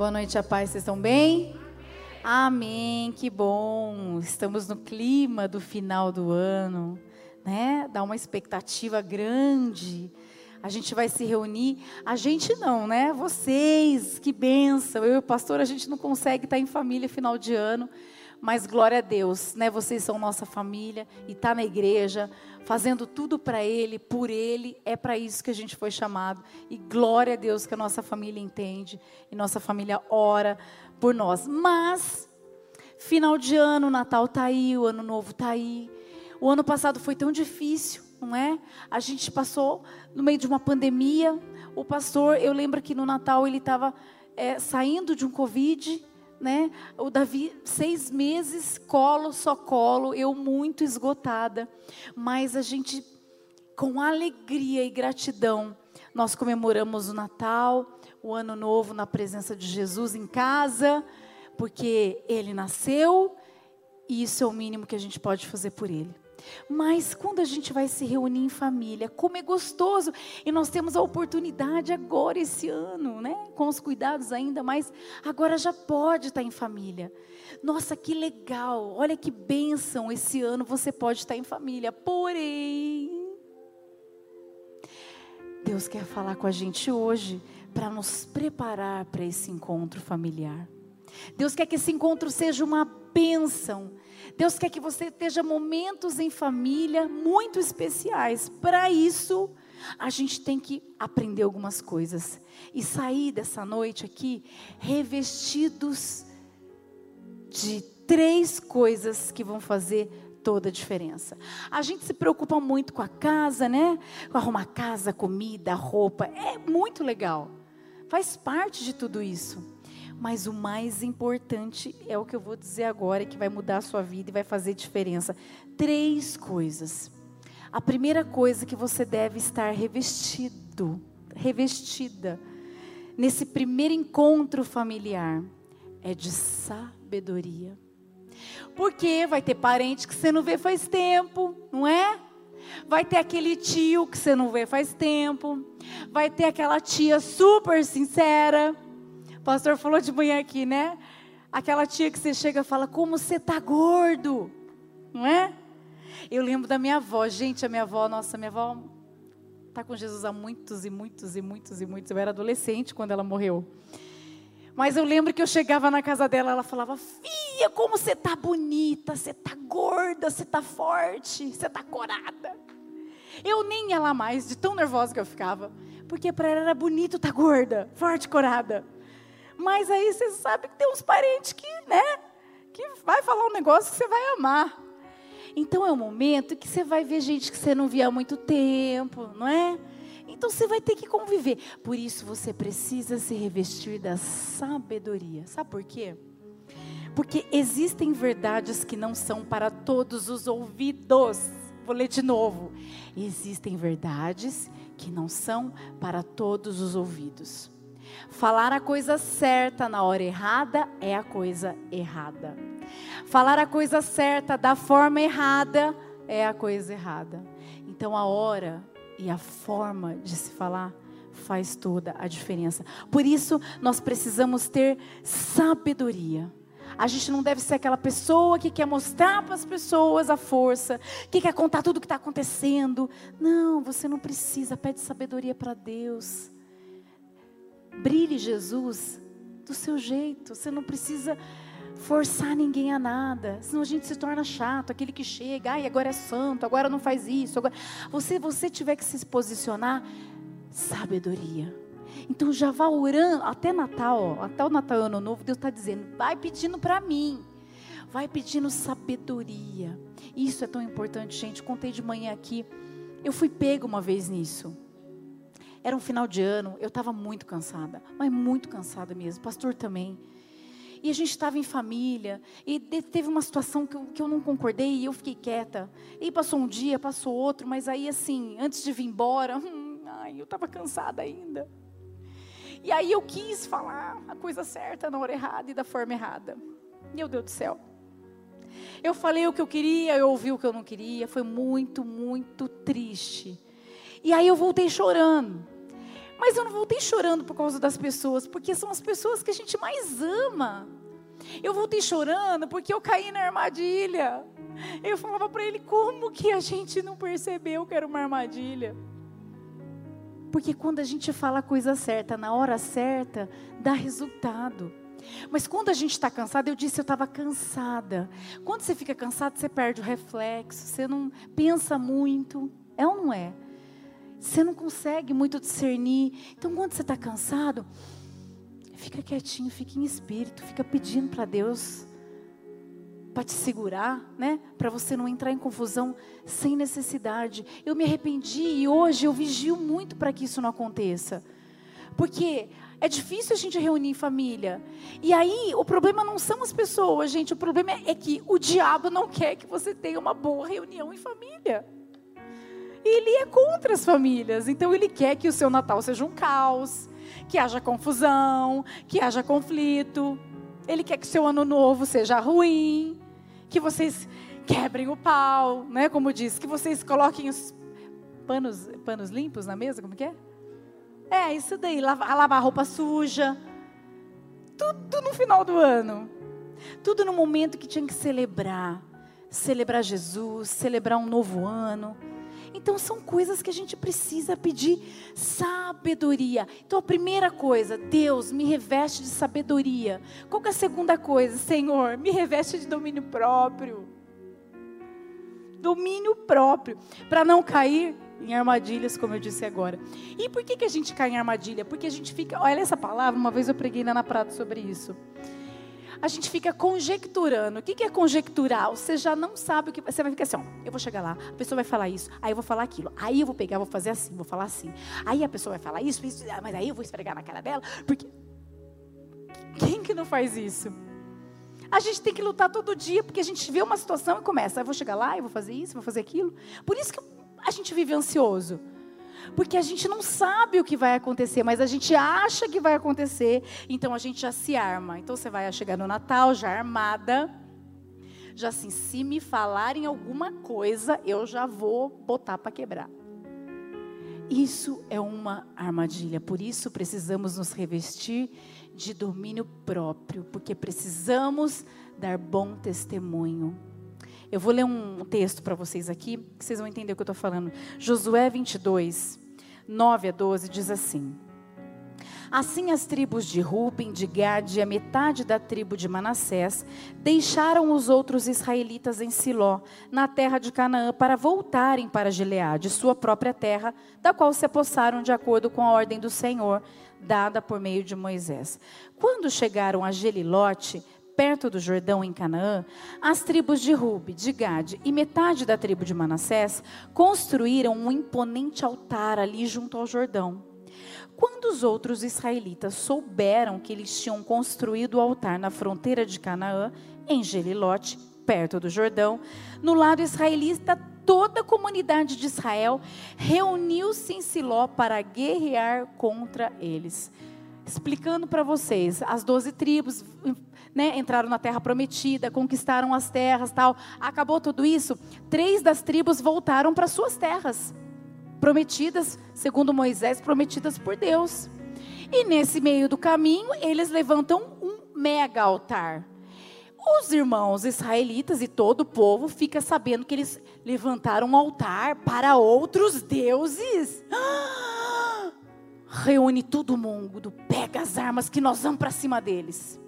Boa noite, a paz. Vocês estão bem? Amém. Que bom. Estamos no clima do final do ano, né? Dá uma expectativa grande. A gente vai se reunir. A gente não, né? Vocês, que benção. Eu e o pastor, a gente não consegue estar em família final de ano. Mas glória a Deus, né? Vocês são nossa família e tá na igreja, fazendo tudo para Ele, por Ele. É para isso que a gente foi chamado. E glória a Deus que a nossa família entende e nossa família ora por nós. Mas final de ano, o Natal tá aí, o Ano Novo tá aí. O ano passado foi tão difícil, não é? A gente passou no meio de uma pandemia. O pastor, eu lembro que no Natal ele estava é, saindo de um Covid né? O Davi, seis meses, colo, só colo, eu muito esgotada. Mas a gente, com alegria e gratidão, nós comemoramos o Natal, o Ano Novo na presença de Jesus em casa, porque Ele nasceu e isso é o mínimo que a gente pode fazer por Ele. Mas quando a gente vai se reunir em família, como é gostoso, e nós temos a oportunidade agora, esse ano, né? Com os cuidados ainda, mas agora já pode estar em família. Nossa, que legal, olha que bênção, esse ano você pode estar em família. Porém, Deus quer falar com a gente hoje para nos preparar para esse encontro familiar. Deus quer que esse encontro seja uma bênção Deus quer que você esteja momentos em família muito especiais. Para isso, a gente tem que aprender algumas coisas e sair dessa noite aqui revestidos de três coisas que vão fazer toda a diferença. A gente se preocupa muito com a casa, né? Com arrumar casa, comida, roupa. É muito legal. Faz parte de tudo isso. Mas o mais importante é o que eu vou dizer agora, que vai mudar a sua vida e vai fazer diferença. Três coisas. A primeira coisa que você deve estar revestido, revestida, nesse primeiro encontro familiar, é de sabedoria. Porque vai ter parente que você não vê faz tempo, não é? Vai ter aquele tio que você não vê faz tempo. Vai ter aquela tia super sincera o pastor falou de manhã aqui, né? Aquela tia que você chega e fala, como você tá gordo, não é? Eu lembro da minha avó, gente, a minha avó, nossa, minha avó tá com Jesus há muitos e muitos e muitos e muitos. Eu era adolescente quando ela morreu. Mas eu lembro que eu chegava na casa dela, ela falava: Filha, como você tá bonita, você tá gorda, você tá forte, você tá corada. Eu nem ia lá mais, de tão nervosa que eu ficava. Porque para ela era bonito tá gorda, forte, corada. Mas aí você sabe que tem uns parentes que, né, que vai falar um negócio que você vai amar. Então é um momento que você vai ver gente que você não via há muito tempo, não é? Então você vai ter que conviver. Por isso você precisa se revestir da sabedoria. Sabe por quê? Porque existem verdades que não são para todos os ouvidos. Vou ler de novo. Existem verdades que não são para todos os ouvidos. Falar a coisa certa na hora errada é a coisa errada. Falar a coisa certa da forma errada é a coisa errada. Então a hora e a forma de se falar faz toda a diferença. Por isso nós precisamos ter sabedoria. A gente não deve ser aquela pessoa que quer mostrar para as pessoas a força, que quer contar tudo o que está acontecendo. Não, você não precisa. Pede sabedoria para Deus. Brilhe Jesus do seu jeito. Você não precisa forçar ninguém a nada, senão a gente se torna chato, aquele que chega, ai, agora é santo, agora não faz isso. Agora... Você, você tiver que se posicionar, sabedoria. Então já vá orando, até Natal, ó, até o Natal Ano Novo, Deus está dizendo, vai pedindo para mim, vai pedindo sabedoria. Isso é tão importante, gente. Contei de manhã aqui, eu fui pego uma vez nisso. Era um final de ano, eu estava muito cansada, mas muito cansada mesmo, pastor também. E a gente estava em família, e teve uma situação que eu, que eu não concordei e eu fiquei quieta. E passou um dia, passou outro, mas aí assim, antes de vir embora, hum, ai, eu estava cansada ainda. E aí eu quis falar a coisa certa na hora errada e da forma errada. Meu Deus do céu. Eu falei o que eu queria, eu ouvi o que eu não queria, foi muito, muito triste. E aí eu voltei chorando. Mas eu não voltei chorando por causa das pessoas, porque são as pessoas que a gente mais ama. Eu voltei chorando porque eu caí na armadilha. Eu falava para ele: como que a gente não percebeu que era uma armadilha? Porque quando a gente fala a coisa certa, na hora certa, dá resultado. Mas quando a gente está cansado, eu disse eu estava cansada. Quando você fica cansado, você perde o reflexo, você não pensa muito. É ou não é? Você não consegue muito discernir. Então, quando você está cansado, fica quietinho, fica em espírito, fica pedindo para Deus para te segurar, né? Para você não entrar em confusão sem necessidade. Eu me arrependi e hoje eu vigio muito para que isso não aconteça. Porque é difícil a gente reunir família. E aí, o problema não são as pessoas, gente. O problema é que o diabo não quer que você tenha uma boa reunião em família. Ele é contra as famílias. Então, ele quer que o seu Natal seja um caos, que haja confusão, que haja conflito. Ele quer que seu ano novo seja ruim, que vocês quebrem o pau, né? Como diz, que vocês coloquem os panos, panos limpos na mesa, como que é? É, isso daí, lavar, lavar roupa suja. Tudo no final do ano. Tudo no momento que tinha que celebrar. Celebrar Jesus, celebrar um novo ano. Então são coisas que a gente precisa pedir sabedoria. Então a primeira coisa, Deus me reveste de sabedoria. Qual que é a segunda coisa? Senhor, me reveste de domínio próprio. Domínio próprio, para não cair em armadilhas, como eu disse agora. E por que, que a gente cai em armadilha? Porque a gente fica, olha essa palavra, uma vez eu preguei na Ana sobre isso. A gente fica conjecturando. O que, é conjecturar? Você já não sabe o que. Você vai ficar assim, ó, eu vou chegar lá, a pessoa vai falar isso, aí eu vou falar aquilo, aí eu vou pegar, vou fazer assim, vou falar assim. Aí a pessoa vai falar isso, isso mas aí eu vou esfregar na cara dela, porque. Quem que não faz isso? A gente tem que lutar todo dia, porque a gente vê uma situação e começa, eu vou chegar lá, eu vou fazer isso, vou fazer aquilo. Por isso que a gente vive ansioso. Porque a gente não sabe o que vai acontecer, mas a gente acha que vai acontecer, então a gente já se arma. Então você vai chegar no Natal já armada, já assim, se me falarem alguma coisa, eu já vou botar para quebrar. Isso é uma armadilha, por isso precisamos nos revestir de domínio próprio, porque precisamos dar bom testemunho. Eu vou ler um texto para vocês aqui, que vocês vão entender o que eu estou falando. Josué 22, 9 a 12 diz assim: Assim as tribos de Ruben, de Gad e a metade da tribo de Manassés deixaram os outros israelitas em Siló, na terra de Canaã, para voltarem para Gileade, sua própria terra, da qual se apossaram de acordo com a ordem do Senhor, dada por meio de Moisés. Quando chegaram a Gelilote, perto do Jordão, em Canaã, as tribos de Rube, de Gade e metade da tribo de Manassés construíram um imponente altar ali junto ao Jordão. Quando os outros israelitas souberam que eles tinham construído o altar na fronteira de Canaã, em Gelilote, perto do Jordão, no lado israelita, toda a comunidade de Israel reuniu-se em Siló para guerrear contra eles. Explicando para vocês, as doze tribos né, entraram na terra prometida, conquistaram as terras, tal. Acabou tudo isso, três das tribos voltaram para suas terras, prometidas, segundo Moisés, prometidas por Deus. E nesse meio do caminho, eles levantam um mega altar. Os irmãos israelitas e todo o povo fica sabendo que eles levantaram um altar para outros deuses. Reúne todo mundo, pega as armas que nós vamos para cima deles.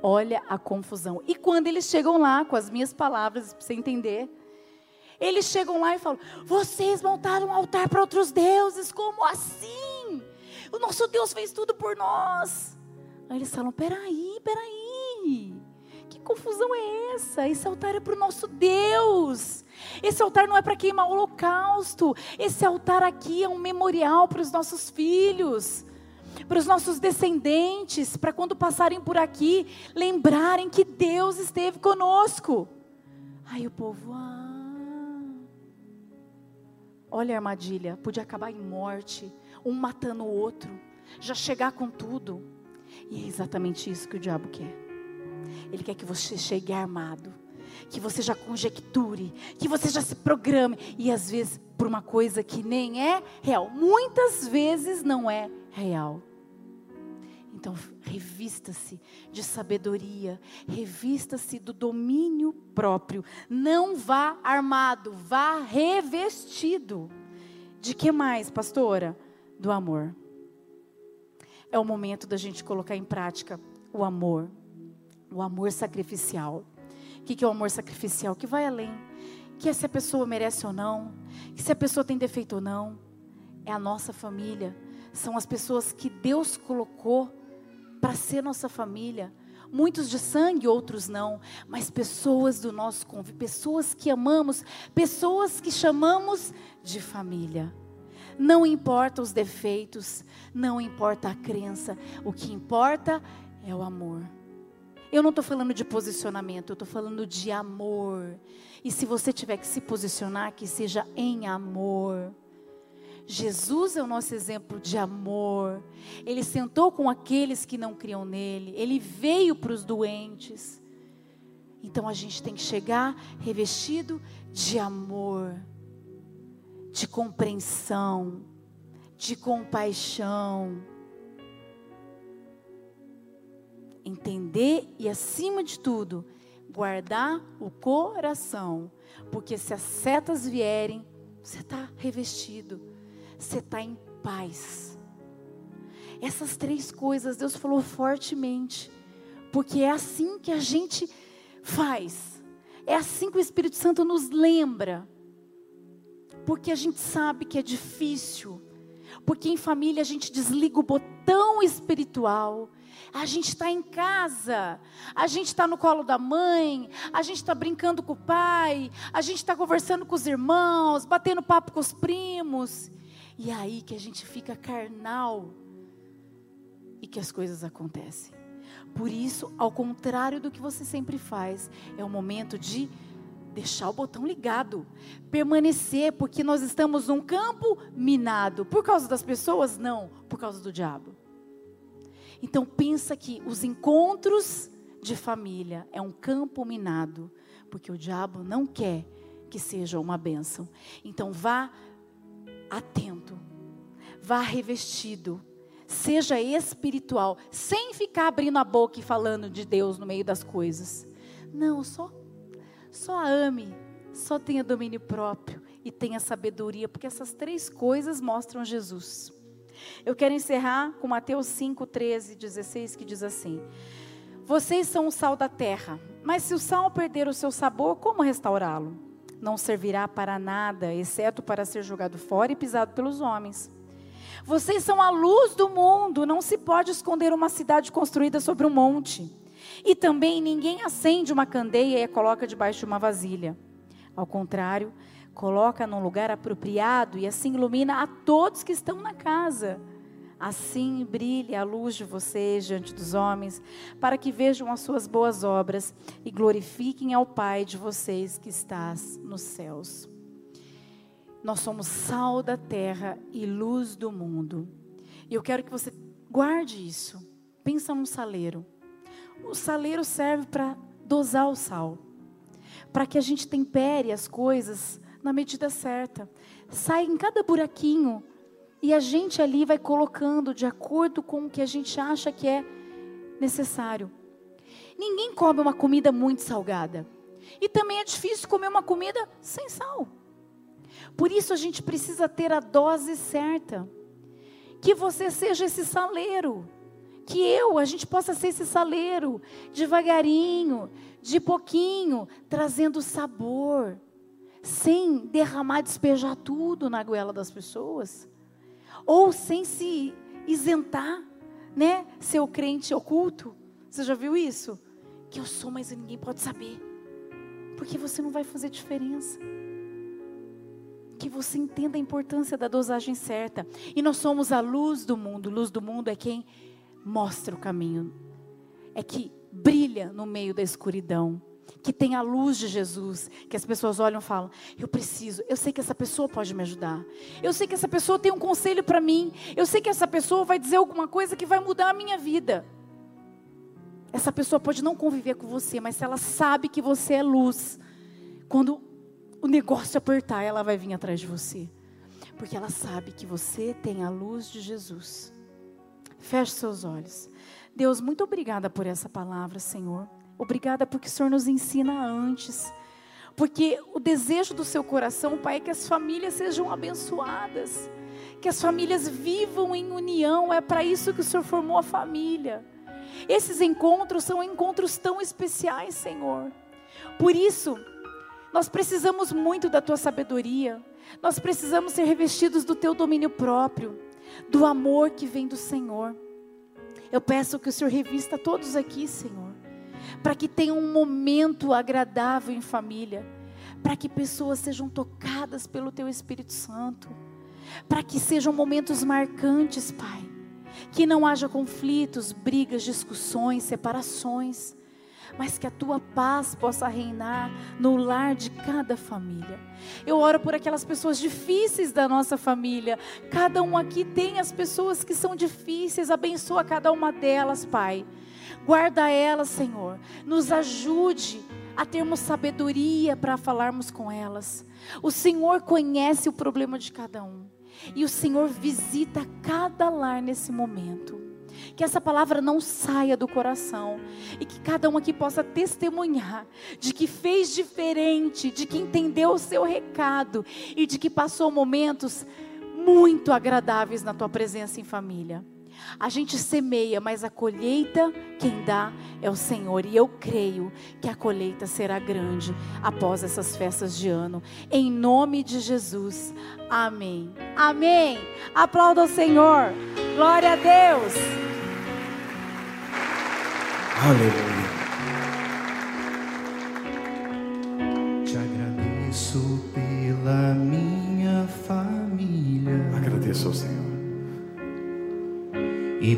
Olha a confusão. E quando eles chegam lá, com as minhas palavras, para você entender, eles chegam lá e falam: Vocês montaram um altar para outros deuses, como assim? O nosso Deus fez tudo por nós. Aí eles falam: Peraí, peraí. Confusão é essa? Esse altar é para o nosso Deus. Esse altar não é para queimar o holocausto. Esse altar aqui é um memorial para os nossos filhos para os nossos descendentes, para quando passarem por aqui, lembrarem que Deus esteve conosco. Aí o povo, ah, olha a armadilha, podia acabar em morte, um matando o outro, já chegar com tudo. E é exatamente isso que o diabo quer. Ele quer que você chegue armado, que você já conjecture, que você já se programe. E às vezes por uma coisa que nem é real. Muitas vezes não é real. Então, revista-se de sabedoria, revista-se do domínio próprio. Não vá armado, vá revestido. De que mais, pastora? Do amor. É o momento da gente colocar em prática o amor, o amor sacrificial. O que é o amor sacrificial? Que vai além. Que é se a pessoa merece ou não, que se a pessoa tem defeito ou não. É a nossa família. São as pessoas que Deus colocou para ser nossa família. Muitos de sangue, outros não, mas pessoas do nosso convívio, pessoas que amamos, pessoas que chamamos de família. Não importa os defeitos, não importa a crença, o que importa é o amor. Eu não estou falando de posicionamento, eu estou falando de amor. E se você tiver que se posicionar, que seja em amor. Jesus é o nosso exemplo de amor. Ele sentou com aqueles que não criam nele. Ele veio para os doentes. Então a gente tem que chegar revestido de amor, de compreensão, de compaixão. Entender e, acima de tudo, guardar o coração. Porque se as setas vierem, você está revestido você está em paz. Essas três coisas Deus falou fortemente, porque é assim que a gente faz, é assim que o Espírito Santo nos lembra, porque a gente sabe que é difícil, porque em família a gente desliga o botão espiritual. A gente está em casa, a gente está no colo da mãe, a gente está brincando com o pai, a gente está conversando com os irmãos, batendo papo com os primos. E é aí que a gente fica carnal e que as coisas acontecem. Por isso, ao contrário do que você sempre faz, é o momento de deixar o botão ligado, permanecer, porque nós estamos num campo minado. Por causa das pessoas? Não, por causa do diabo. Então pensa que os encontros de família é um campo minado, porque o diabo não quer que seja uma bênção. Então vá atento, vá revestido, seja espiritual, sem ficar abrindo a boca e falando de Deus no meio das coisas. Não, só, só ame, só tenha domínio próprio e tenha sabedoria, porque essas três coisas mostram Jesus. Eu quero encerrar com Mateus 5, 13, 16, que diz assim: Vocês são o sal da terra, mas se o sal perder o seu sabor, como restaurá-lo? não servirá para nada, exceto para ser jogado fora e pisado pelos homens. Vocês são a luz do mundo, não se pode esconder uma cidade construída sobre um monte. E também ninguém acende uma candeia e a coloca debaixo de uma vasilha. Ao contrário, coloca num lugar apropriado e assim ilumina a todos que estão na casa. Assim brilhe a luz de vocês diante dos homens, para que vejam as suas boas obras e glorifiquem ao Pai de vocês que estás nos céus. Nós somos sal da terra e luz do mundo. E eu quero que você guarde isso. Pensa num saleiro. O saleiro serve para dosar o sal, para que a gente tempere as coisas na medida certa. Sai em cada buraquinho e a gente ali vai colocando de acordo com o que a gente acha que é necessário. Ninguém come uma comida muito salgada. E também é difícil comer uma comida sem sal. Por isso a gente precisa ter a dose certa. Que você seja esse saleiro. Que eu, a gente possa ser esse saleiro, devagarinho, de pouquinho, trazendo sabor, sem derramar, despejar tudo na goela das pessoas ou sem se isentar, né? Ser o crente oculto. Você já viu isso? Que eu sou, mas ninguém pode saber. Porque você não vai fazer diferença. Que você entenda a importância da dosagem certa. E nós somos a luz do mundo. Luz do mundo é quem mostra o caminho. É que brilha no meio da escuridão que tem a luz de Jesus, que as pessoas olham e falam: Eu preciso, eu sei que essa pessoa pode me ajudar, eu sei que essa pessoa tem um conselho para mim, eu sei que essa pessoa vai dizer alguma coisa que vai mudar a minha vida. Essa pessoa pode não conviver com você, mas se ela sabe que você é luz, quando o negócio apertar, ela vai vir atrás de você. Porque ela sabe que você tem a luz de Jesus. Feche seus olhos. Deus, muito obrigada por essa palavra, Senhor. Obrigada porque o Senhor nos ensina antes. Porque o desejo do seu coração, Pai, é que as famílias sejam abençoadas. Que as famílias vivam em união. É para isso que o Senhor formou a família. Esses encontros são encontros tão especiais, Senhor. Por isso, nós precisamos muito da tua sabedoria. Nós precisamos ser revestidos do teu domínio próprio, do amor que vem do Senhor. Eu peço que o Senhor revista todos aqui, Senhor, para que tenham um momento agradável em família, para que pessoas sejam tocadas pelo teu Espírito Santo, para que sejam momentos marcantes, Pai. Que não haja conflitos, brigas, discussões, separações mas que a tua paz possa reinar no lar de cada família. Eu oro por aquelas pessoas difíceis da nossa família. Cada um aqui tem as pessoas que são difíceis, abençoa cada uma delas, Pai. Guarda elas, Senhor. Nos ajude a termos sabedoria para falarmos com elas. O Senhor conhece o problema de cada um. E o Senhor visita cada lar nesse momento que essa palavra não saia do coração e que cada um aqui possa testemunhar de que fez diferente, de que entendeu o seu recado e de que passou momentos muito agradáveis na tua presença em família. A gente semeia, mas a colheita quem dá é o Senhor. E eu creio que a colheita será grande após essas festas de ano. Em nome de Jesus. Amém. Amém. Aplauda o Senhor. Glória a Deus. Aleluia.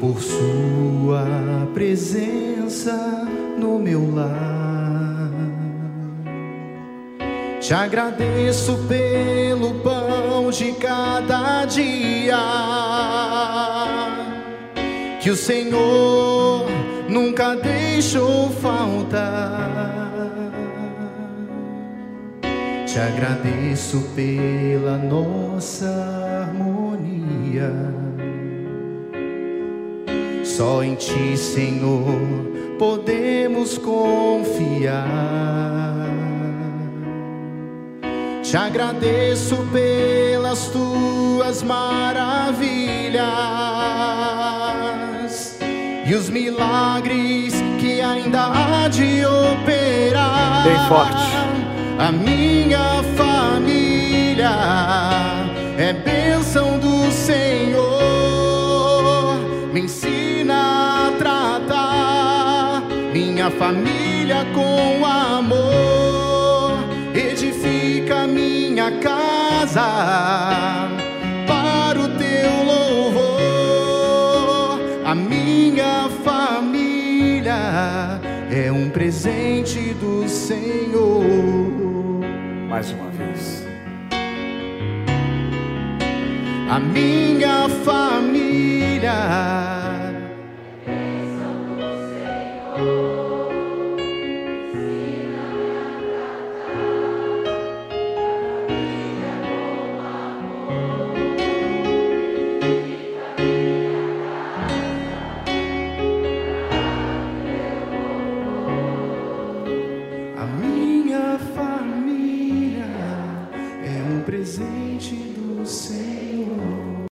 Por Sua presença no meu lar. Te agradeço pelo pão de cada dia. Que o Senhor nunca deixou faltar. Te agradeço pela nossa harmonia. Só em Ti, Senhor, podemos confiar. Te agradeço pelas tuas maravilhas e os milagres que ainda há de operar. Bem forte. A minha família é bênção minha família com amor. Edifica minha casa para o teu louvor. A minha família é um presente do Senhor. Mais uma vez. A minha família